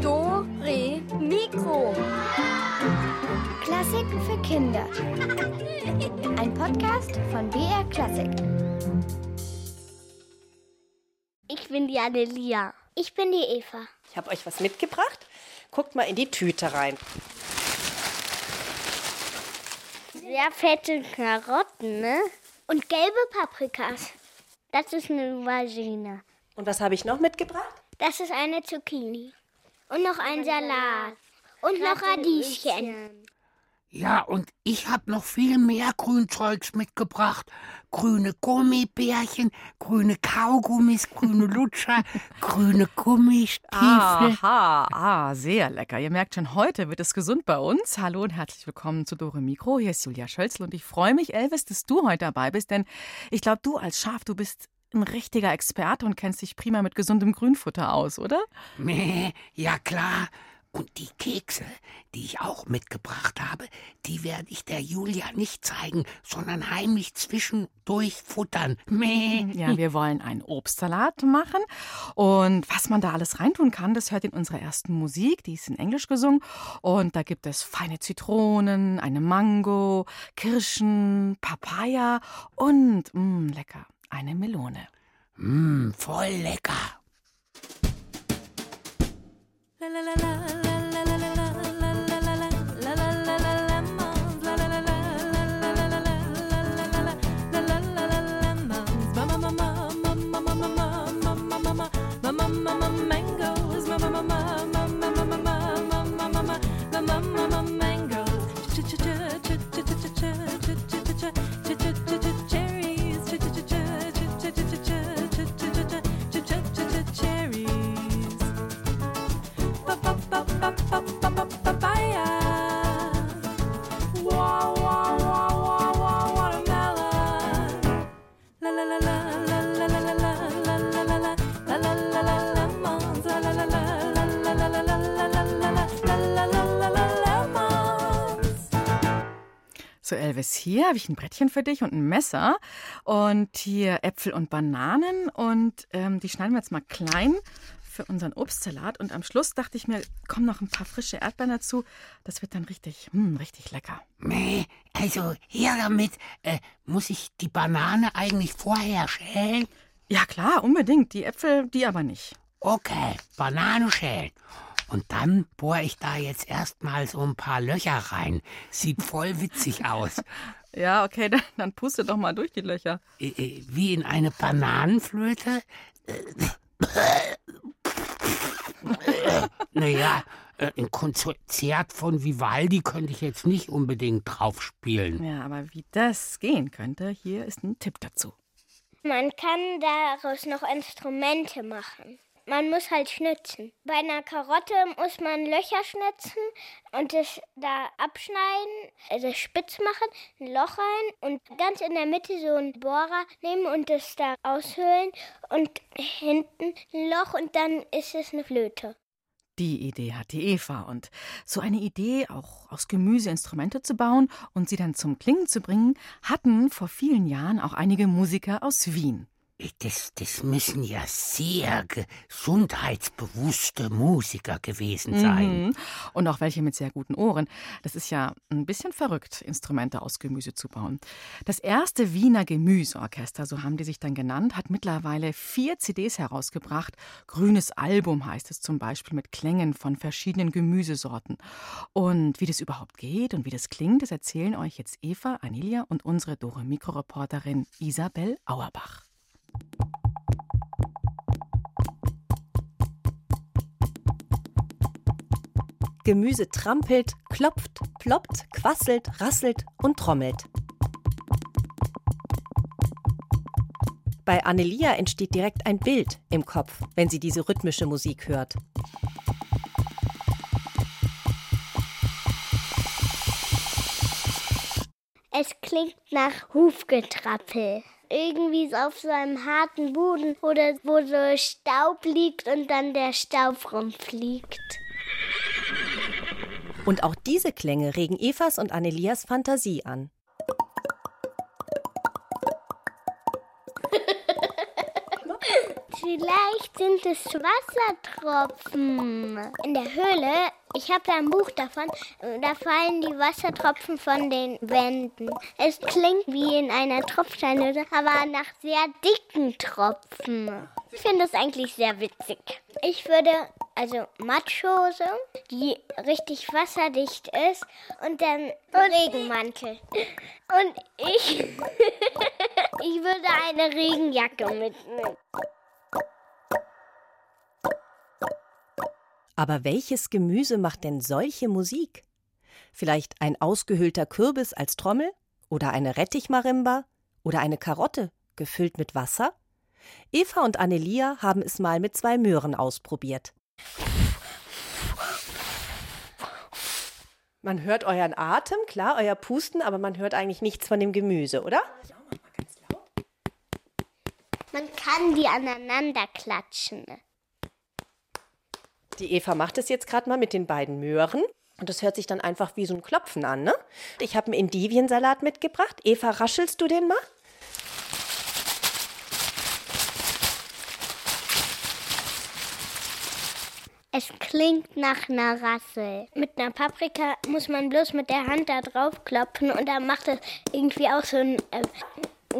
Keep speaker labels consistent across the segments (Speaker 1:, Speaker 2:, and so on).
Speaker 1: Do, Re, Mikro.
Speaker 2: Klassiken für Kinder. Ein Podcast von BR Klassik.
Speaker 3: Ich bin die Annelia.
Speaker 4: Ich bin die Eva.
Speaker 5: Ich habe euch was mitgebracht. Guckt mal in die Tüte rein.
Speaker 3: Sehr fette Karotten, ne?
Speaker 4: Und gelbe Paprikas.
Speaker 3: Das ist eine Aubergine.
Speaker 5: Und was habe ich noch mitgebracht?
Speaker 4: Das ist eine Zucchini. Und noch ein Salat. Und noch Radieschen.
Speaker 6: Ja, und ich hab noch viel mehr Grünzeugs mitgebracht. Grüne Gummibärchen, grüne Kaugummis, grüne Lutscher, grüne Gummistiefel.
Speaker 7: Aha, ah, sehr lecker. Ihr merkt schon, heute wird es gesund bei uns. Hallo und herzlich willkommen zu Dore Mikro. Hier ist Julia Schölzl und ich freue mich, Elvis, dass du heute dabei bist, denn ich glaube, du als Schaf, du bist ein richtiger Experte und kennst dich prima mit gesundem Grünfutter aus, oder?
Speaker 6: Meh, ja klar. Und die Kekse, die ich auch mitgebracht habe, die werde ich der Julia nicht zeigen, sondern heimlich zwischendurch futtern. Meh.
Speaker 7: Ja, wir wollen einen Obstsalat machen. Und was man da alles reintun kann, das hört in unserer ersten Musik. Die ist in Englisch gesungen. Und da gibt es feine Zitronen, eine Mango, Kirschen, Papaya und, mh, lecker, eine Melone.
Speaker 6: Mmm, voll lecker.
Speaker 7: So, Elvis, hier habe ich ein Brettchen für dich und ein Messer. Und hier Äpfel und Bananen. Und ähm, die schneiden wir jetzt mal klein für unseren Obstsalat. Und am Schluss dachte ich mir, kommen noch ein paar frische Erdbeeren dazu. Das wird dann richtig, hm, richtig lecker.
Speaker 6: Also her damit. Äh, muss ich die Banane eigentlich vorher schälen?
Speaker 7: Ja, klar, unbedingt. Die Äpfel, die aber nicht.
Speaker 6: Okay, Banane schälen. Und dann bohre ich da jetzt erstmal so ein paar Löcher rein. Sieht voll witzig aus.
Speaker 7: Ja, okay, dann, dann puste doch mal durch die Löcher.
Speaker 6: Äh, äh, Wie in eine Bananenflöte? naja, äh, ein Konzert von Vivaldi könnte ich jetzt nicht unbedingt drauf spielen.
Speaker 7: Ja, aber wie das gehen könnte, hier ist ein Tipp dazu.
Speaker 4: Man kann daraus noch Instrumente machen. Man muss halt schnitzen. Bei einer Karotte muss man Löcher schnitzen und das da abschneiden, also spitz machen, ein Loch rein und ganz in der Mitte so einen Bohrer nehmen und das da aushöhlen und hinten ein Loch und dann ist es eine Flöte.
Speaker 7: Die Idee hat die Eva. Und so eine Idee, auch aus Gemüse Instrumente zu bauen und sie dann zum Klingen zu bringen, hatten vor vielen Jahren auch einige Musiker aus Wien.
Speaker 6: Das, das müssen ja sehr gesundheitsbewusste Musiker gewesen sein.
Speaker 7: Mhm. Und auch welche mit sehr guten Ohren. Das ist ja ein bisschen verrückt, Instrumente aus Gemüse zu bauen. Das erste Wiener Gemüseorchester, so haben die sich dann genannt, hat mittlerweile vier CDs herausgebracht. Grünes Album heißt es zum Beispiel mit Klängen von verschiedenen Gemüsesorten. Und wie das überhaupt geht und wie das klingt, das erzählen euch jetzt Eva, Anilia und unsere Dore Mikroreporterin Isabel Auerbach.
Speaker 8: Gemüse trampelt, klopft, ploppt, quasselt, rasselt und trommelt. Bei Annelia entsteht direkt ein Bild im Kopf, wenn sie diese rhythmische Musik hört.
Speaker 3: Es klingt nach Hufgetrappel. Irgendwie auf so einem harten Boden oder wo so Staub liegt und dann der Staub rumfliegt.
Speaker 8: Und auch diese Klänge regen Evas und Annelias Fantasie an.
Speaker 3: Vielleicht sind es Wassertropfen.
Speaker 4: In der Höhle, ich habe da ein Buch davon, da fallen die Wassertropfen von den Wänden.
Speaker 3: Es klingt wie in einer Tropfsteinhöhle, aber nach sehr dicken Tropfen. Ich finde das eigentlich sehr witzig.
Speaker 4: Ich würde also Matschhose, die richtig wasserdicht ist und dann Regenmantel.
Speaker 3: Und ich, ich würde eine Regenjacke mitnehmen.
Speaker 8: Aber welches Gemüse macht denn solche Musik? Vielleicht ein ausgehöhlter Kürbis als Trommel? Oder eine Rettichmarimba? Oder eine Karotte, gefüllt mit Wasser? Eva und Annelia haben es mal mit zwei Möhren ausprobiert.
Speaker 5: Man hört euren Atem, klar, euer Pusten, aber man hört eigentlich nichts von dem Gemüse, oder?
Speaker 3: Man kann die aneinander klatschen.
Speaker 5: Die Eva macht es jetzt gerade mal mit den beiden Möhren. Und das hört sich dann einfach wie so ein Klopfen an, ne? Ich habe einen Endiviensalat mitgebracht. Eva, raschelst du den mal?
Speaker 3: Es klingt nach einer Rassel.
Speaker 4: Mit einer Paprika muss man bloß mit der Hand da drauf klopfen und dann macht es irgendwie auch so ein. Äh,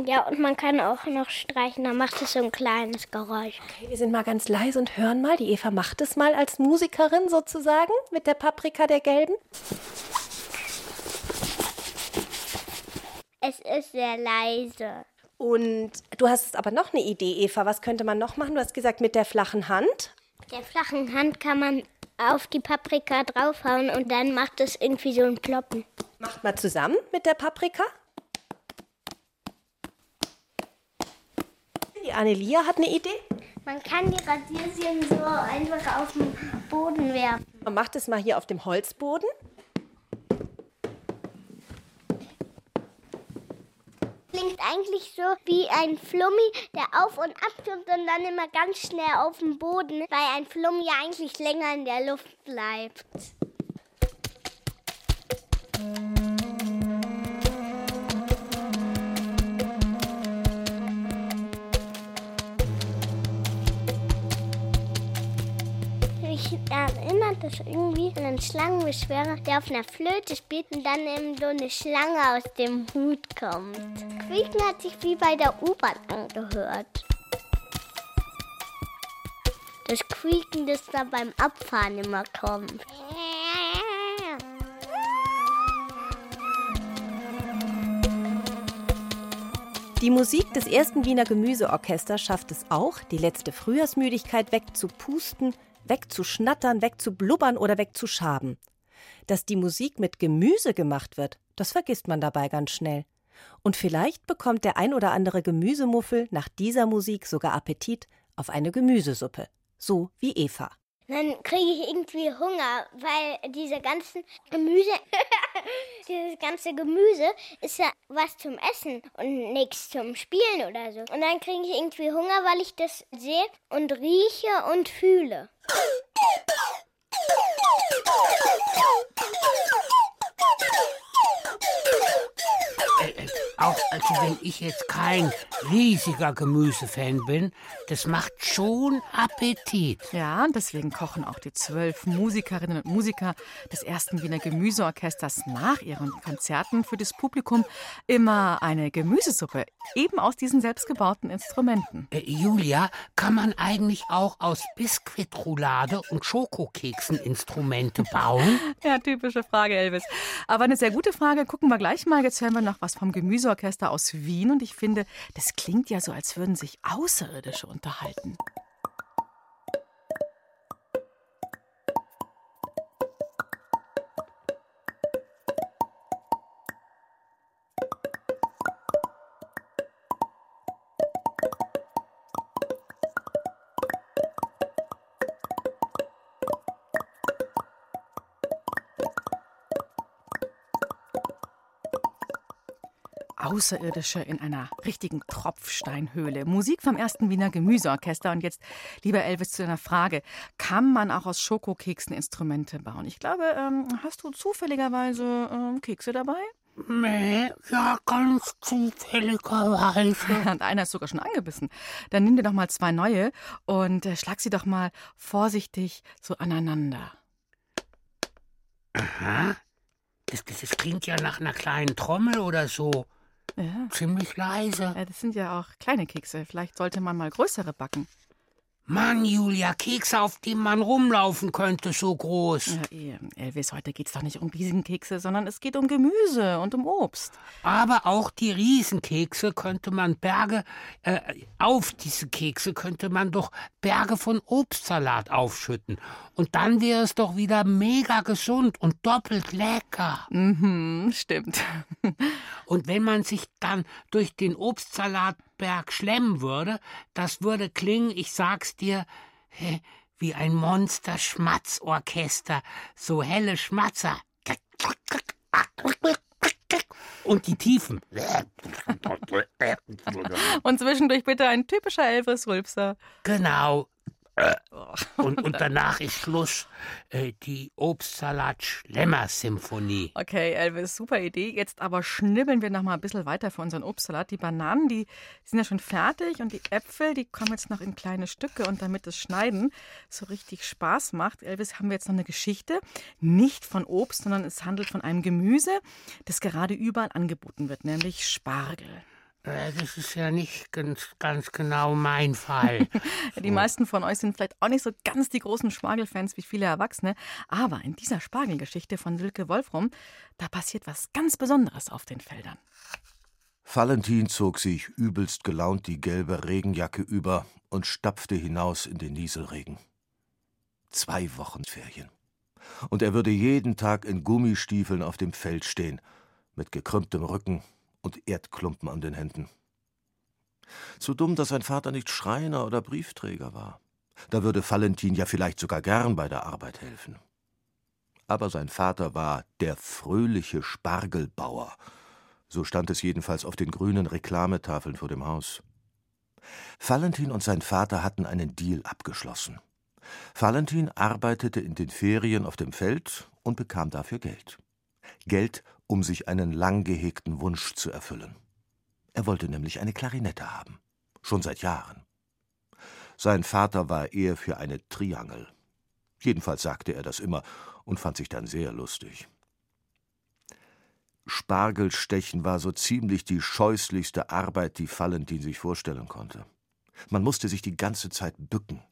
Speaker 4: ja, und man kann auch noch streichen, dann macht es so ein kleines Geräusch.
Speaker 5: Okay, wir sind mal ganz leise und hören mal. Die Eva macht es mal als Musikerin sozusagen mit der Paprika der gelben.
Speaker 3: Es ist sehr leise.
Speaker 5: Und du hast aber noch eine Idee, Eva. Was könnte man noch machen? Du hast gesagt, mit der flachen Hand.
Speaker 4: Der flachen Hand kann man auf die Paprika draufhauen und dann macht es irgendwie so ein Ploppen.
Speaker 5: Macht mal zusammen mit der Paprika. Die Annelia hat eine Idee.
Speaker 3: Man kann die Radierchen so einfach auf den Boden werfen.
Speaker 5: Man macht es mal hier auf dem Holzboden.
Speaker 3: Klingt eigentlich so wie ein Flummi, der auf und ab und dann immer ganz schnell auf dem Boden, weil ein Flummi ja eigentlich länger in der Luft bleibt. Mich erinnert das irgendwie an einen Schlangenbeschwerer, der auf einer Flöte spielt und dann eben so eine Schlange aus dem Hut kommt. Quieken hat sich wie bei der U-Bahn angehört. Das Quieken, das da beim Abfahren immer kommt.
Speaker 8: Die Musik des ersten Wiener Gemüseorchesters schafft es auch, die letzte Frühjahrsmüdigkeit wegzupusten, wegzuschnattern, wegzublubbern oder wegzuschaben. Dass die Musik mit Gemüse gemacht wird, das vergisst man dabei ganz schnell. Und vielleicht bekommt der ein oder andere Gemüsemuffel nach dieser Musik sogar Appetit auf eine Gemüsesuppe. So wie Eva.
Speaker 4: Dann kriege ich irgendwie Hunger, weil diese ganzen Gemüse, dieses ganze Gemüse ist ja was zum Essen und nichts zum Spielen oder so. Und dann kriege ich irgendwie Hunger, weil ich das sehe und rieche und fühle.
Speaker 6: Äh, äh, auch also wenn ich jetzt kein riesiger Gemüsefan bin, das macht schon Appetit.
Speaker 7: Ja, und deswegen kochen auch die zwölf Musikerinnen und Musiker des ersten Wiener Gemüseorchesters nach ihren Konzerten für das Publikum immer eine Gemüsesuppe, eben aus diesen selbstgebauten Instrumenten.
Speaker 6: Äh, Julia, kann man eigentlich auch aus Biskuitroulade und Schokokeksen Instrumente bauen?
Speaker 7: Ja, typische Frage, Elvis. Aber eine sehr gute Frage. Gucken wir gleich mal. Jetzt hören wir noch was vom Gemüseorchester aus Wien. Und ich finde, das klingt ja so, als würden sich Außerirdische unterhalten. Außerirdische in einer richtigen Tropfsteinhöhle. Musik vom ersten Wiener Gemüseorchester. Und jetzt, lieber Elvis, zu deiner Frage. Kann man auch aus Schokokeksen Instrumente bauen? Ich glaube, ähm, hast du zufälligerweise ähm, Kekse dabei?
Speaker 6: Nee, ja, ganz zufälligerweise.
Speaker 7: Und einer ist sogar schon angebissen. Dann nimm dir doch mal zwei neue und äh, schlag sie doch mal vorsichtig so aneinander.
Speaker 6: Aha. Das, das, das klingt ja nach einer kleinen Trommel oder so.
Speaker 7: Ja.
Speaker 6: Ziemlich leise.
Speaker 7: Ja, das sind ja auch kleine Kekse. Vielleicht sollte man mal größere backen.
Speaker 6: Mann, Julia, Kekse, auf denen man rumlaufen könnte, so groß.
Speaker 7: Ja, Elvis, heute geht's doch nicht um Riesenkekse, sondern es geht um Gemüse und um Obst.
Speaker 6: Aber auch die Riesenkekse könnte man Berge, äh, auf diese Kekse könnte man doch Berge von Obstsalat aufschütten. Und dann wäre es doch wieder mega gesund und doppelt lecker.
Speaker 7: Mhm, stimmt.
Speaker 6: Und wenn man sich dann durch den Obstsalatberg schlemmen würde, das würde klingen, ich sag's dir, wie ein Monster-Schmatzorchester. So helle Schmatzer. Und die Tiefen.
Speaker 7: Und zwischendurch bitte ein typischer Elvis-Rülpser.
Speaker 6: Genau. Und, und danach ist Schluss. Äh, die Obstsalat-Schlemmer-Symphonie.
Speaker 7: Okay, Elvis, super Idee. Jetzt aber schnibbeln wir noch mal ein bisschen weiter für unseren Obstsalat. Die Bananen, die sind ja schon fertig und die Äpfel, die kommen jetzt noch in kleine Stücke. Und damit das Schneiden so richtig Spaß macht, Elvis, haben wir jetzt noch eine Geschichte. Nicht von Obst, sondern es handelt von einem Gemüse, das gerade überall angeboten wird, nämlich Spargel.
Speaker 6: Äh, Das ist ja nicht ganz, ganz genau mein Fall.
Speaker 7: Die meisten von euch sind vielleicht auch nicht so ganz die großen Spargelfans wie viele Erwachsene, aber in dieser Spargelgeschichte von Silke Wolfram, da passiert was ganz Besonderes auf den Feldern.
Speaker 9: Valentin zog sich übelst gelaunt die gelbe Regenjacke über und stapfte hinaus in den Nieselregen. Zwei Wochen Ferien. Und er würde jeden Tag in Gummistiefeln auf dem Feld stehen, mit gekrümmtem Rücken und Erdklumpen an den Händen. So dumm, dass sein Vater nicht Schreiner oder Briefträger war. Da würde Valentin ja vielleicht sogar gern bei der Arbeit helfen. Aber sein Vater war der fröhliche Spargelbauer. So stand es jedenfalls auf den grünen Reklametafeln vor dem Haus. Valentin und sein Vater hatten einen Deal abgeschlossen. Valentin arbeitete in den Ferien auf dem Feld und bekam dafür Geld. Geld, um sich einen lang gehegten Wunsch zu erfüllen. Er wollte nämlich eine Klarinette haben. Schon seit Jahren. Sein Vater war eher für eine Triangel. Jedenfalls sagte er das immer und fand sich dann sehr lustig. Spargelstechen war so ziemlich die scheußlichste Arbeit, die Valentin sich vorstellen konnte. Man musste sich die ganze Zeit bücken.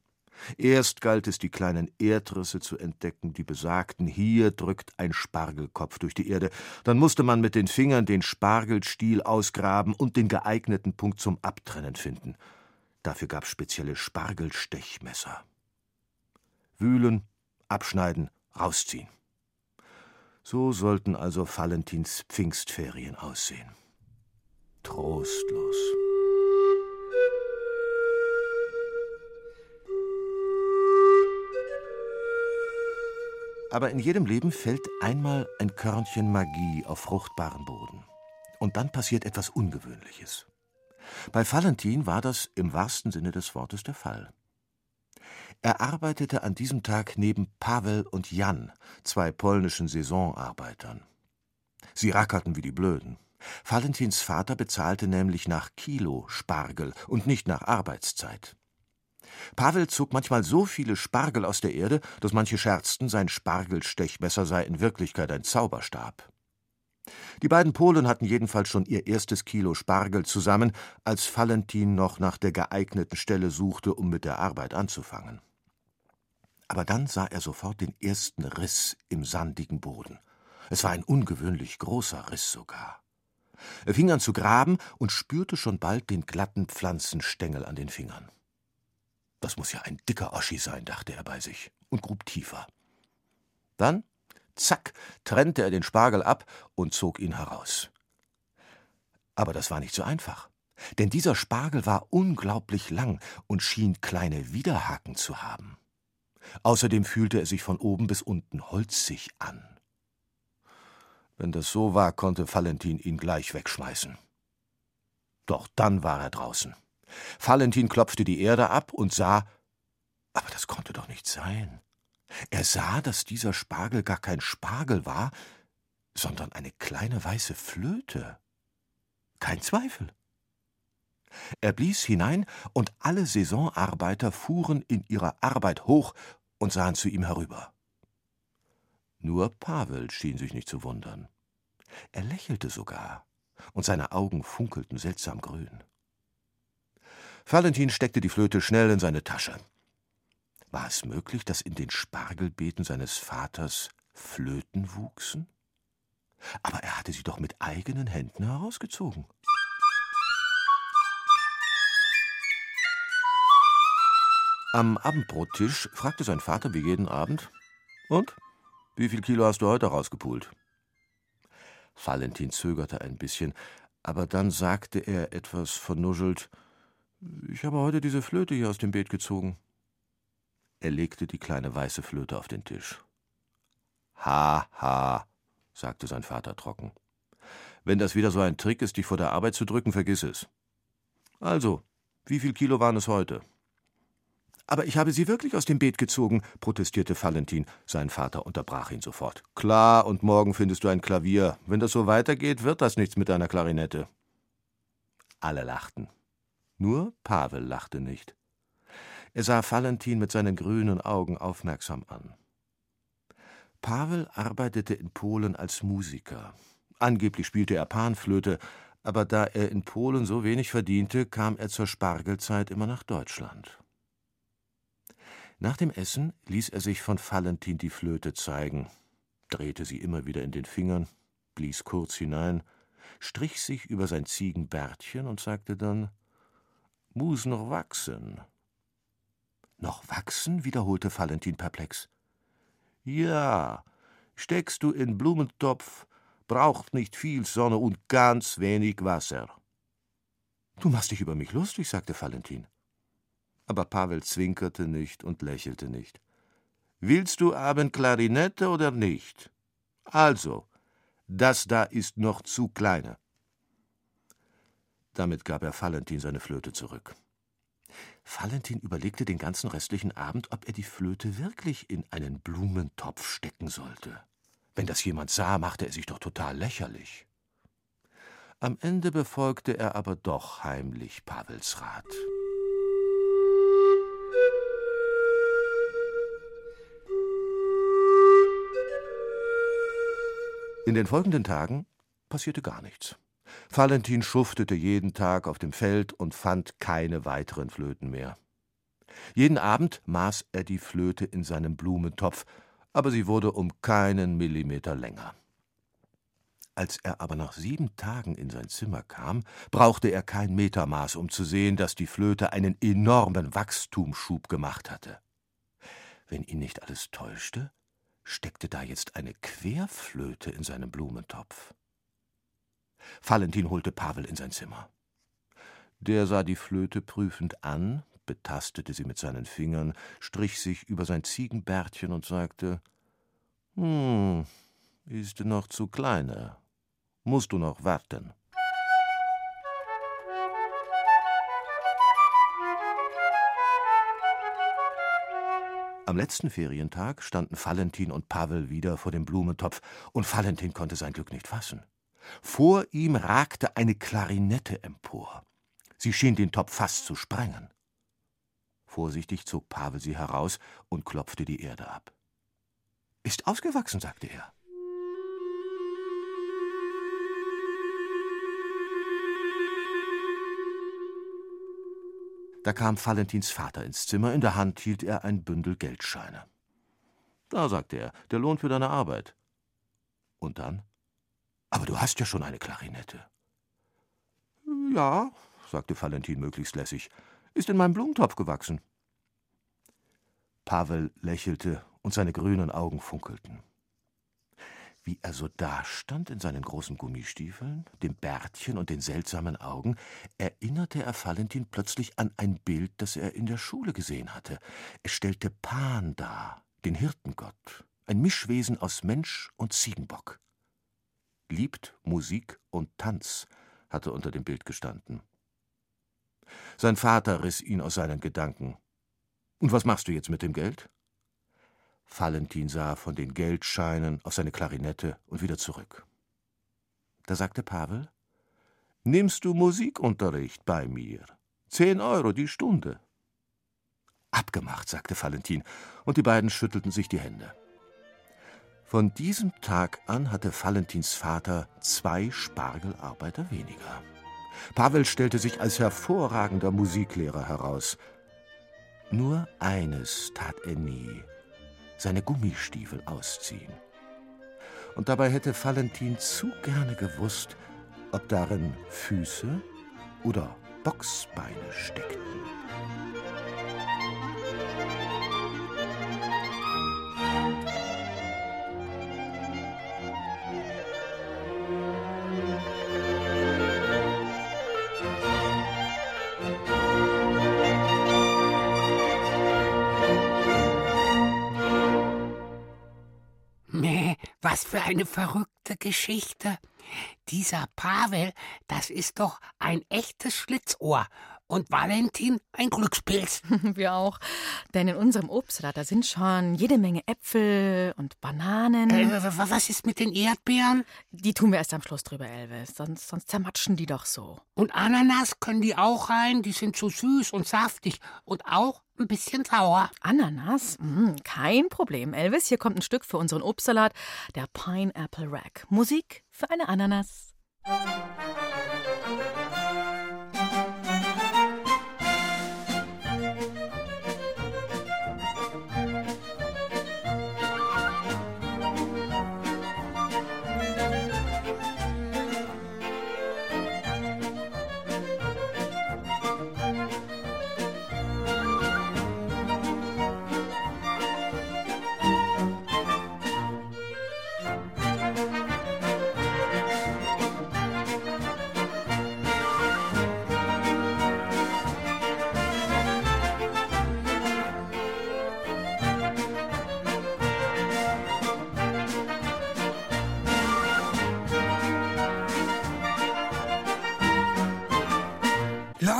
Speaker 9: Erst galt es, die kleinen Erdrisse zu entdecken, die besagten, hier drückt ein Spargelkopf durch die Erde. Dann musste man mit den Fingern den Spargelstiel ausgraben und den geeigneten Punkt zum Abtrennen finden. Dafür gab es spezielle Spargelstechmesser. Wühlen, abschneiden, rausziehen. So sollten also Valentins Pfingstferien aussehen. Trostlos. Aber in jedem Leben fällt einmal ein Körnchen Magie auf fruchtbaren Boden. Und dann passiert etwas Ungewöhnliches. Bei Valentin war das im wahrsten Sinne des Wortes der Fall. Er arbeitete an diesem Tag neben Pavel und Jan, zwei polnischen Saisonarbeitern. Sie rackerten wie die Blöden. Valentins Vater bezahlte nämlich nach Kilo Spargel und nicht nach Arbeitszeit. Pavel zog manchmal so viele Spargel aus der Erde, dass manche scherzten, sein Spargelstechmesser sei in Wirklichkeit ein Zauberstab. Die beiden Polen hatten jedenfalls schon ihr erstes Kilo Spargel zusammen, als Valentin noch nach der geeigneten Stelle suchte, um mit der Arbeit anzufangen. Aber dann sah er sofort den ersten Riss im sandigen Boden. Es war ein ungewöhnlich großer Riss sogar. Er fing an zu graben und spürte schon bald den glatten Pflanzenstängel an den Fingern. Das muss ja ein dicker Oschi sein, dachte er bei sich und grub tiefer. Dann, zack, trennte er den Spargel ab und zog ihn heraus. Aber das war nicht so einfach, denn dieser Spargel war unglaublich lang und schien kleine Widerhaken zu haben. Außerdem fühlte er sich von oben bis unten holzig an. Wenn das so war, konnte Valentin ihn gleich wegschmeißen. Doch dann war er draußen. Valentin klopfte die Erde ab und sah, aber das konnte doch nicht sein. Er sah, dass dieser Spargel gar kein Spargel war, sondern eine kleine weiße Flöte. Kein Zweifel. Er blies hinein, und alle Saisonarbeiter fuhren in ihrer Arbeit hoch und sahen zu ihm herüber. Nur Pavel schien sich nicht zu wundern. Er lächelte sogar, und seine Augen funkelten seltsam grün. Valentin steckte die Flöte schnell in seine Tasche. War es möglich, dass in den Spargelbeeten seines Vaters Flöten wuchsen? Aber er hatte sie doch mit eigenen Händen herausgezogen. Am Abendbrottisch fragte sein Vater wie jeden Abend: Und? Wie viel Kilo hast du heute rausgepult? Valentin zögerte ein bisschen, aber dann sagte er etwas vernuschelt: Ich habe heute diese Flöte hier aus dem Beet gezogen. Er legte die kleine weiße Flöte auf den Tisch. Ha, ha, sagte sein Vater trocken. Wenn das wieder so ein Trick ist, dich vor der Arbeit zu drücken, vergiss es. Also, wie viel Kilo waren es heute? Aber ich habe sie wirklich aus dem Beet gezogen, protestierte Valentin. Sein Vater unterbrach ihn sofort. Klar, und morgen findest du ein Klavier. Wenn das so weitergeht, wird das nichts mit deiner Klarinette. Alle lachten. Nur Pavel lachte nicht. Er sah Valentin mit seinen grünen Augen aufmerksam an. Pavel arbeitete in Polen als Musiker. Angeblich spielte er Panflöte, aber da er in Polen so wenig verdiente, kam er zur Spargelzeit immer nach Deutschland. Nach dem Essen ließ er sich von Valentin die Flöte zeigen, drehte sie immer wieder in den Fingern, blies kurz hinein, strich sich über sein Ziegenbärtchen und sagte dann: Muss noch wachsen. Noch wachsen? wiederholte Valentin perplex. Ja, steckst du in Blumentopf, braucht nicht viel Sonne und ganz wenig Wasser. Du machst dich über mich lustig, sagte Valentin aber Pavel zwinkerte nicht und lächelte nicht. Willst du Abend Klarinette oder nicht? Also, das da ist noch zu kleine. Damit gab er Valentin seine Flöte zurück. Valentin überlegte den ganzen restlichen Abend, ob er die Flöte wirklich in einen Blumentopf stecken sollte. Wenn das jemand sah, machte er sich doch total lächerlich. Am Ende befolgte er aber doch heimlich Pavels Rat. In den folgenden Tagen passierte gar nichts. Valentin schuftete jeden Tag auf dem Feld und fand keine weiteren Flöten mehr. Jeden Abend maß er die Flöte in seinem Blumentopf, aber sie wurde um keinen Millimeter länger. Als er aber nach sieben Tagen in sein Zimmer kam, brauchte er kein Metermaß, um zu sehen, dass die Flöte einen enormen Wachstumsschub gemacht hatte. Wenn ihn nicht alles täuschte, steckte da jetzt eine Querflöte in seinem Blumentopf. Valentin holte Pavel in sein Zimmer. Der sah die Flöte prüfend an, betastete sie mit seinen Fingern, strich sich über sein Ziegenbärtchen und sagte: Hm, ist noch zu kleine. Musst du noch warten. Am letzten Ferientag standen Valentin und Pavel wieder vor dem Blumentopf, und Valentin konnte sein Glück nicht fassen. Vor ihm ragte eine Klarinette empor. Sie schien den Topf fast zu sprengen. Vorsichtig zog Pavel sie heraus und klopfte die Erde ab. Ist ausgewachsen, sagte er. Da kam Valentins Vater ins Zimmer, in der Hand hielt er ein Bündel Geldscheine. Da, sagte er, der Lohn für deine Arbeit. Und dann? Aber du hast ja schon eine Klarinette. Ja, sagte Valentin möglichst lässig, ist in meinem Blumentopf gewachsen. Pavel lächelte und seine grünen Augen funkelten. Wie er so dastand in seinen großen Gummistiefeln, dem Bärtchen und den seltsamen Augen, erinnerte er Valentin plötzlich an ein Bild, das er in der Schule gesehen hatte. Es stellte Pan dar, den Hirtengott, ein Mischwesen aus Mensch und Ziegenbock. Liebt Musik und Tanz, hatte unter dem Bild gestanden. Sein Vater riss ihn aus seinen Gedanken. Und was machst du jetzt mit dem Geld? Valentin sah von den Geldscheinen auf seine Klarinette und wieder zurück. Da sagte Pavel: Nimmst du Musikunterricht bei mir? Zehn Euro die Stunde. Abgemacht, sagte Valentin, und die beiden schüttelten sich die Hände. Von diesem Tag an hatte Valentins Vater zwei Spargelarbeiter weniger. Pavel stellte sich als hervorragender Musiklehrer heraus. Nur eines tat er nie: seine Gummistiefel ausziehen. Und dabei hätte Valentin zu gerne gewusst, ob darin Füße oder Boxbeine steckten.
Speaker 6: Meh, was für eine verrückte Geschichte. Dieser Pavel, das ist doch ein echtes Schlitzohr. Und Valentin ein Glückspilz.
Speaker 7: Wir auch. Denn in unserem Obstsalat, da sind schon jede Menge Äpfel und Bananen.
Speaker 6: Äh, was ist mit den Erdbeeren?
Speaker 7: Die tun wir erst am Schluss drüber, Elvis. Sonst, sonst zermatschen die doch so.
Speaker 6: Und Ananas können die auch rein? Die sind so süß und saftig und auch ein bisschen sauer.
Speaker 7: Ananas? Mm, kein Problem, Elvis. Hier kommt ein Stück für unseren Obstsalat, der Pineapple Rack. Musik für eine Ananas.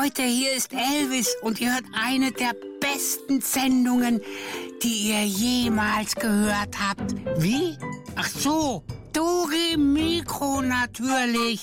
Speaker 6: Leute, hier ist Elvis und ihr hört eine der besten Sendungen, die ihr jemals gehört habt. Wie? Ach so, Dore Mikro natürlich.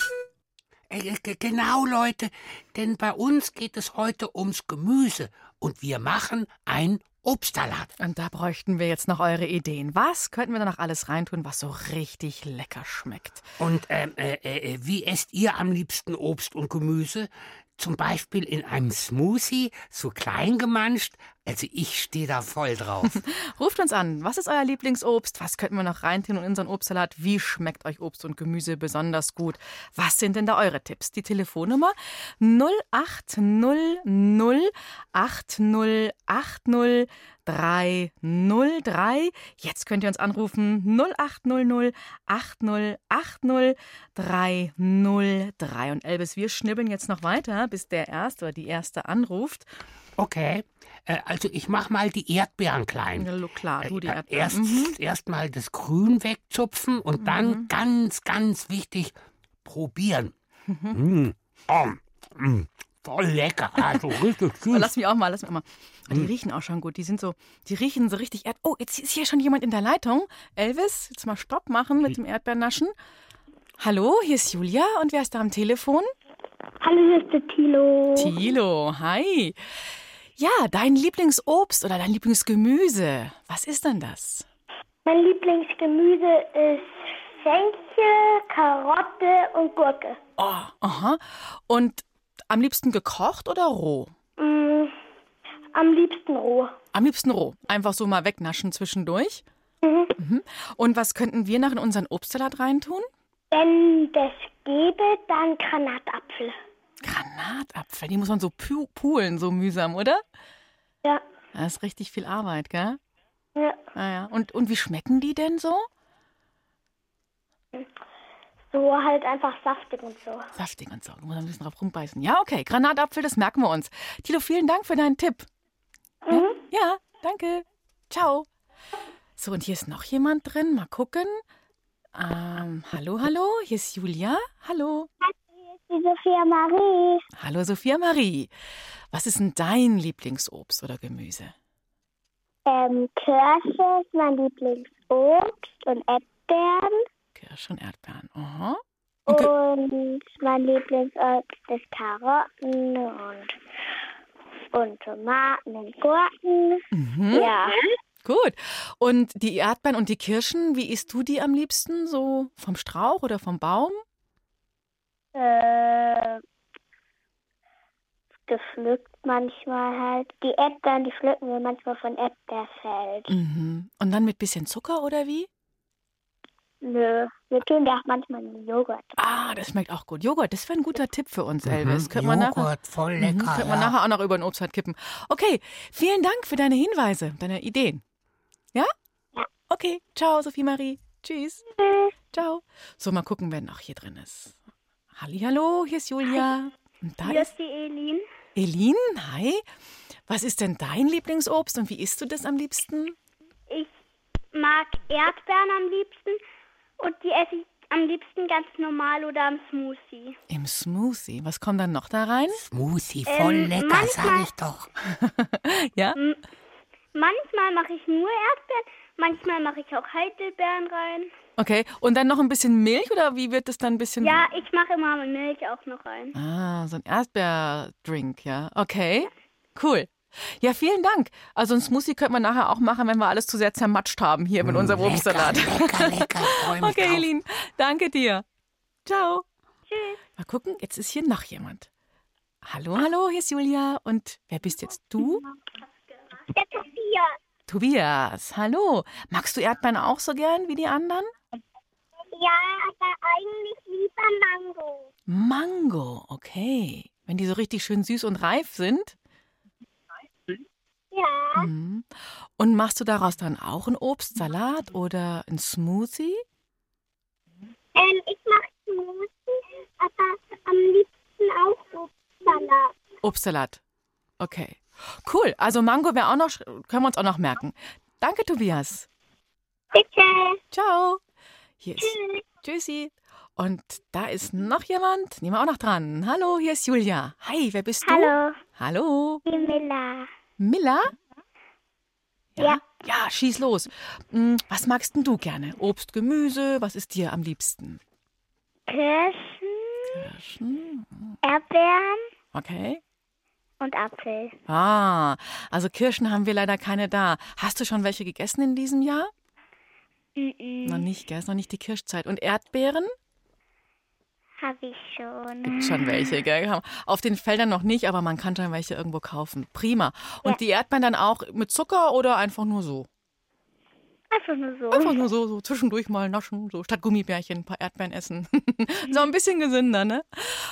Speaker 6: Äh, g- Genau, Leute, denn bei uns geht es heute ums Gemüse und wir machen ein Obstsalat.
Speaker 7: Und da bräuchten wir jetzt noch eure Ideen. Was könnten wir da noch alles reintun, was so richtig lecker schmeckt?
Speaker 6: Und ähm, äh, äh, wie esst ihr am liebsten Obst und Gemüse? Zum Beispiel in einem Smoothie, so klein gemanscht? Also ich stehe da voll drauf.
Speaker 7: Ruft uns an. Was ist euer Lieblingsobst? Was könnten wir noch reintun in unseren Obstsalat? Wie schmeckt euch Obst und Gemüse besonders gut? Was sind denn da eure Tipps? Die Telefonnummer 0800 8080 303. Jetzt könnt ihr uns anrufen 0800 8080 303. Und Elvis, wir schnibbeln jetzt noch weiter, bis der Erste oder die Erste anruft.
Speaker 6: Okay, äh, also ich mach mal die Erdbeeren klein.
Speaker 7: Ja, klar, du die
Speaker 6: Äh,
Speaker 7: Erdbeeren.
Speaker 6: Erst,
Speaker 7: Mhm.
Speaker 6: erst mal das Grün wegzupfen und dann ganz, ganz wichtig probieren. Mm. Oh. Voll lecker, also richtig süß.
Speaker 7: lass mich auch mal, lass mich auch mal. Oh, Die riechen auch schon gut. Die sind so, die riechen so richtig Erd. Oh, jetzt ist hier schon jemand in der Leitung. Elvis, jetzt mal Stopp machen mit dem Erdbeernaschen. Hallo, hier ist Julia und wer ist da am Telefon?
Speaker 3: Hallo, hier ist der Tilo.
Speaker 7: Tilo, hi. Ja, dein Lieblingsobst oder dein Lieblingsgemüse. Was ist denn das?
Speaker 3: Mein Lieblingsgemüse ist Fenchel, Karotte und Gurke.
Speaker 7: Oh, aha. Und am liebsten gekocht oder roh?
Speaker 3: Mm, am liebsten roh.
Speaker 7: Am liebsten roh. Einfach so mal wegnaschen zwischendurch. Mhm. Und was könnten wir noch in unseren Obstsalat reintun?
Speaker 3: Wenn das gäbe, dann Granatapfel.
Speaker 7: Granatapfel, die muss man so pu pulen, so mühsam, oder?
Speaker 3: Ja,
Speaker 7: Das ist richtig viel Arbeit, gell?
Speaker 3: ja.
Speaker 7: Ah, ja. Und, und wie schmecken die denn so?
Speaker 3: So halt einfach saftig und so.
Speaker 7: Saftig und so. Da muss man ein bisschen drauf rumbeißen. Ja, okay. Granatapfel, das merken wir uns. Tilo, vielen Dank für deinen Tipp. Ja, ja, danke. Ciao. So, und hier ist noch jemand drin. Mal gucken. Ähm, hallo, hallo. Hier ist Julia. Hallo.
Speaker 3: Die Sophia Marie.
Speaker 7: Hallo, Sophia Marie. Was ist denn dein Lieblingsobst oder Gemüse?
Speaker 3: Ähm, Kirsche ist mein Lieblingsobst und Erdbeeren.
Speaker 7: Kirsche und Erdbeeren. Aha.
Speaker 4: Okay. Und mein Lieblingsobst ist Karotten und, und Tomaten und Gurken.
Speaker 7: Mhm.
Speaker 4: Ja.
Speaker 7: Gut. Und die Erdbeeren und die Kirschen, wie isst du die am liebsten? So vom Strauch oder vom Baum?
Speaker 4: Äh, gepflückt manchmal halt. Die Erdbeeren, die pflücken wir manchmal von Erdbeerfeld.
Speaker 7: Mhm. Und dann mit bisschen Zucker oder wie?
Speaker 4: Nö, wir tun da auch manchmal einen Joghurt.
Speaker 7: Ah, das schmeckt auch gut. Joghurt, das wäre ein guter Tipp für uns, Elvis.
Speaker 6: Mhm.
Speaker 7: Könnte man nachher,
Speaker 6: Joghurt, voll
Speaker 7: Mhm,
Speaker 6: lecker.
Speaker 7: könnte man
Speaker 6: ja.
Speaker 7: nachher auch noch über den Obsthand kippen. Okay, vielen Dank für deine Hinweise, deine Ideen. Ja?
Speaker 4: Ja.
Speaker 7: Okay, ciao, Sophie Marie. Tschüss. Ciao. So, mal gucken, wer noch hier drin ist. Hallihallo, hier ist Julia. Und da ist
Speaker 4: die Elin.
Speaker 7: Elin. Hi. Was ist denn dein Lieblingsobst und wie isst du das am liebsten?
Speaker 4: Ich mag Erdbeeren am liebsten und die esse ich am liebsten ganz normal oder am Smoothie.
Speaker 7: Im Smoothie. Was kommt dann noch da rein?
Speaker 6: Smoothie, voll
Speaker 4: Ähm,
Speaker 6: lecker, sag
Speaker 4: manchmal-
Speaker 6: ich doch.
Speaker 7: Ja?
Speaker 4: Manchmal mache ich nur Erdbeeren, manchmal mache ich auch Heidelbeeren rein.
Speaker 7: Okay. Und dann noch ein bisschen Milch oder wie wird das dann ein bisschen?
Speaker 4: Ja, ich mache immer Milch auch noch rein.
Speaker 7: Ah, so ein Erdbeerdrink, ja. Okay, cool. Ja, vielen Dank. Also ein Smoothie könnte man nachher auch machen, wenn wir alles zu sehr zermatscht haben hier mit unserem
Speaker 6: lecker,
Speaker 7: Obstsalat.
Speaker 6: lecker, lecker, freu mich
Speaker 7: Okay,
Speaker 6: drauf.
Speaker 7: Elin, danke dir. Ciao. Tschüss. Mal gucken, jetzt ist hier noch jemand. Hallo, hallo, hier ist Julia. Und wer bist jetzt du?
Speaker 4: Der Tobias.
Speaker 7: Tobias, hallo. Magst du Erdbeeren auch so gern wie die anderen?
Speaker 4: Ja, aber eigentlich lieber Mango.
Speaker 7: Mango, okay. Wenn die so richtig schön süß und reif sind.
Speaker 4: Ja,
Speaker 7: Mhm. Und machst du daraus dann auch einen Obstsalat oder einen Smoothie?
Speaker 4: ähm, ich mache Smoothie, aber am liebsten auch Obstsalat.
Speaker 7: Obstsalat. Okay. Cool. Also Mango wäre auch noch, können wir uns auch noch merken. Danke, Tobias.
Speaker 4: Bitte.
Speaker 7: Ciao. Hier ist Tschüssi. Und da ist noch jemand. Nehmen wir auch noch dran. Hallo, hier ist Julia. Hi, wer bist du?
Speaker 4: Hallo,
Speaker 7: Hallo.
Speaker 4: die Miller.
Speaker 7: Miller?
Speaker 4: Ja.
Speaker 7: Ja, schieß los. Hm, Was magst denn du gerne? Obst, Gemüse? Was ist dir am liebsten?
Speaker 4: Kirschen,
Speaker 7: Kirschen.
Speaker 4: Erdbeeren
Speaker 7: Okay.
Speaker 4: und Apfel.
Speaker 7: Ah, also Kirschen haben wir leider keine da. Hast du schon welche gegessen in diesem Jahr?
Speaker 4: Mhm.
Speaker 7: Noch nicht, gell? Ist noch nicht die Kirschzeit. Und Erdbeeren?
Speaker 4: Habe ich schon.
Speaker 7: Gibt schon welche, gell? Auf den Feldern noch nicht, aber man kann schon welche irgendwo kaufen. Prima. Und die Erdbeeren dann auch mit Zucker oder einfach nur so?
Speaker 4: Einfach nur so.
Speaker 7: Einfach nur so, so zwischendurch mal naschen, so statt Gummibärchen ein paar Erdbeeren essen. so ein bisschen gesünder, ne?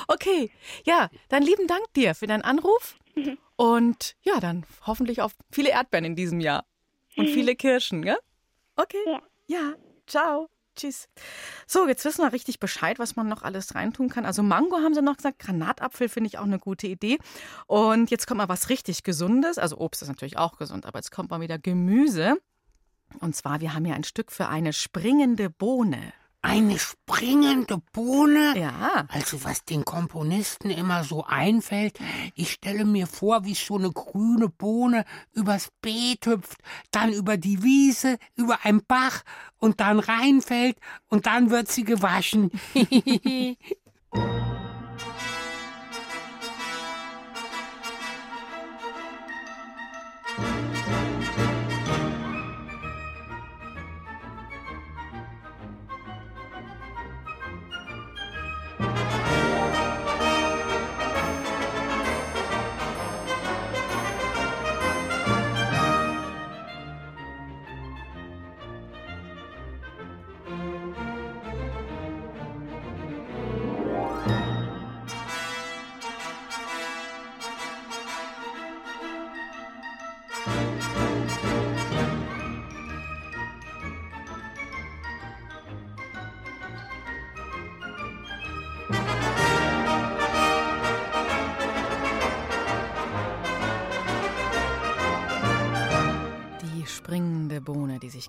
Speaker 7: Okay, ja, dann lieben Dank dir für deinen Anruf. Und ja, dann hoffentlich auf viele Erdbeeren in diesem Jahr. Und viele Kirschen, gell? Okay.
Speaker 4: Ja.
Speaker 7: Ja, ciao. Tschüss. So, jetzt wissen wir richtig Bescheid, was man noch alles reintun kann. Also Mango haben sie noch gesagt, Granatapfel finde ich auch eine gute Idee. Und jetzt kommt mal was richtig Gesundes. Also Obst ist natürlich auch gesund, aber jetzt kommt mal wieder Gemüse. Und zwar, wir haben hier ein Stück für eine springende Bohne.
Speaker 6: Eine springende Bohne?
Speaker 7: Ja.
Speaker 6: Also was den Komponisten immer so einfällt, ich stelle mir vor, wie so eine grüne Bohne übers Beet hüpft, dann über die Wiese, über einen Bach und dann reinfällt und dann wird sie gewaschen.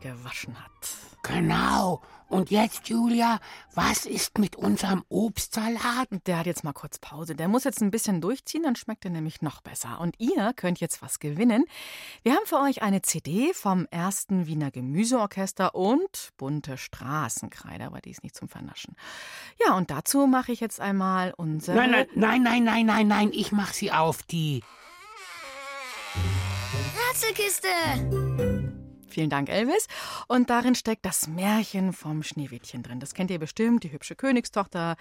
Speaker 7: gewaschen hat.
Speaker 6: Genau. Und jetzt, Julia, was ist mit unserem Obstsalat?
Speaker 7: Der hat jetzt mal kurz Pause. Der muss jetzt ein bisschen durchziehen, dann schmeckt er nämlich noch besser. Und ihr könnt jetzt was gewinnen. Wir haben für euch eine CD vom ersten Wiener Gemüseorchester und bunte Straßenkreide, aber die ist nicht zum Vernaschen. Ja, und dazu mache ich jetzt einmal unsere.
Speaker 6: Nein, nein, nein, nein, nein, nein, nein, ich mach sie auf die.
Speaker 1: Rätselkiste.
Speaker 7: Vielen Dank, Elvis. Und darin steckt das Märchen vom Schneewittchen drin. Das kennt ihr bestimmt, die hübsche Königstochter,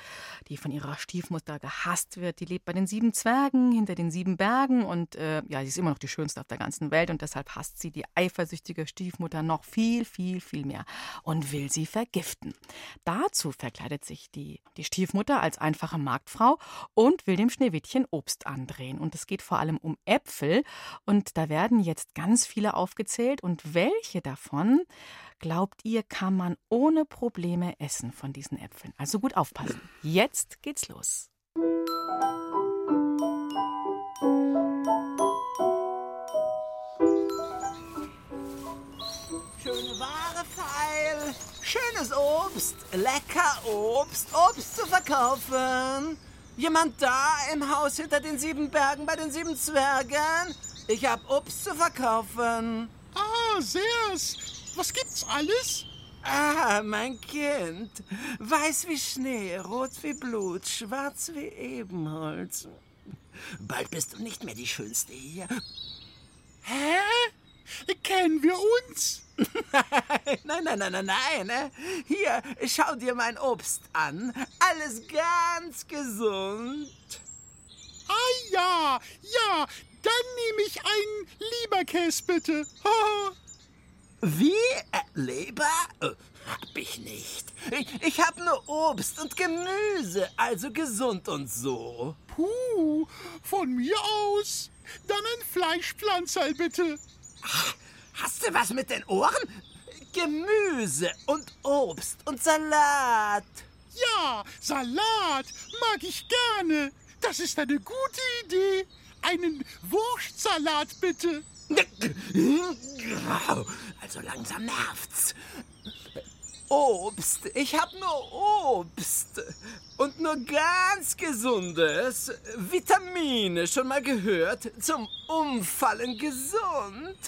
Speaker 7: die von ihrer Stiefmutter gehasst wird. Die lebt bei den sieben Zwergen hinter den sieben Bergen und äh, ja, sie ist immer noch die schönste auf der ganzen Welt und deshalb hasst sie die eifersüchtige Stiefmutter noch viel, viel, viel mehr und will sie vergiften. Dazu verkleidet sich die, die Stiefmutter als einfache Marktfrau und will dem Schneewittchen Obst andrehen. Und es geht vor allem um Äpfel und da werden jetzt ganz viele aufgezählt und welche welche davon, glaubt ihr, kann man ohne Probleme essen von diesen Äpfeln? Also gut aufpassen. Jetzt geht's los.
Speaker 10: Schöne Ware, Pfeil. Schönes Obst. Lecker Obst. Obst zu verkaufen. Jemand da im Haus hinter den sieben Bergen bei den sieben Zwergen? Ich hab Obst zu verkaufen.
Speaker 11: Ah, seh's. Was gibt's alles?
Speaker 10: Ah, mein Kind. Weiß wie Schnee, rot wie Blut, schwarz wie Ebenholz. Bald bist du nicht mehr die Schönste hier.
Speaker 11: Hä? Kennen wir uns?
Speaker 10: nein, nein, nein, nein, nein. ne? Hier, schau dir mein Obst an. Alles ganz gesund.
Speaker 11: Ah ja, ja, dann nehme ich einen Lieberkäse bitte.
Speaker 10: Wie? Äh, Leber? Äh, hab ich nicht. Ich, ich hab nur Obst und Gemüse, also gesund und so.
Speaker 11: Puh, von mir aus. Dann ein Fleischpflanzerl bitte.
Speaker 10: Ach, hast du was mit den Ohren? Gemüse und Obst und Salat.
Speaker 11: Ja, Salat mag ich gerne. Das ist eine gute Idee. Einen Wurstsalat bitte.
Speaker 10: Also langsam nervt's. Obst. Ich hab nur Obst. Und nur ganz gesundes. Vitamine, schon mal gehört? Zum Umfallen gesund.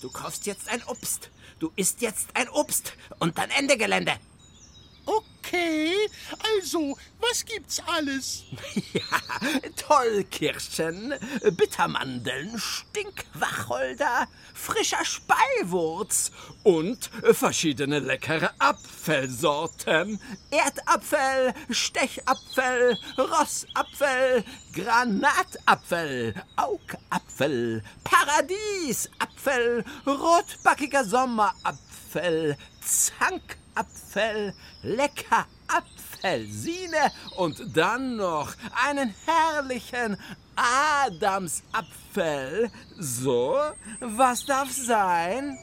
Speaker 10: Du kaufst jetzt ein Obst. Du isst jetzt ein Obst. Und dann Ende Gelände.
Speaker 11: Okay, also, was gibt's alles?
Speaker 10: Ja, Tollkirschen, Bittermandeln, Stinkwacholder, frischer Speiwurz und verschiedene leckere Apfelsorten. Erdapfel, Stechapfel, Rossapfel, Granatapfel, Augapfel, Paradiesapfel, rotbackiger Sommerapfel, Zankapfel, lecker Apfelsine und dann noch einen herrlichen Adamsapfel. So, was darf sein?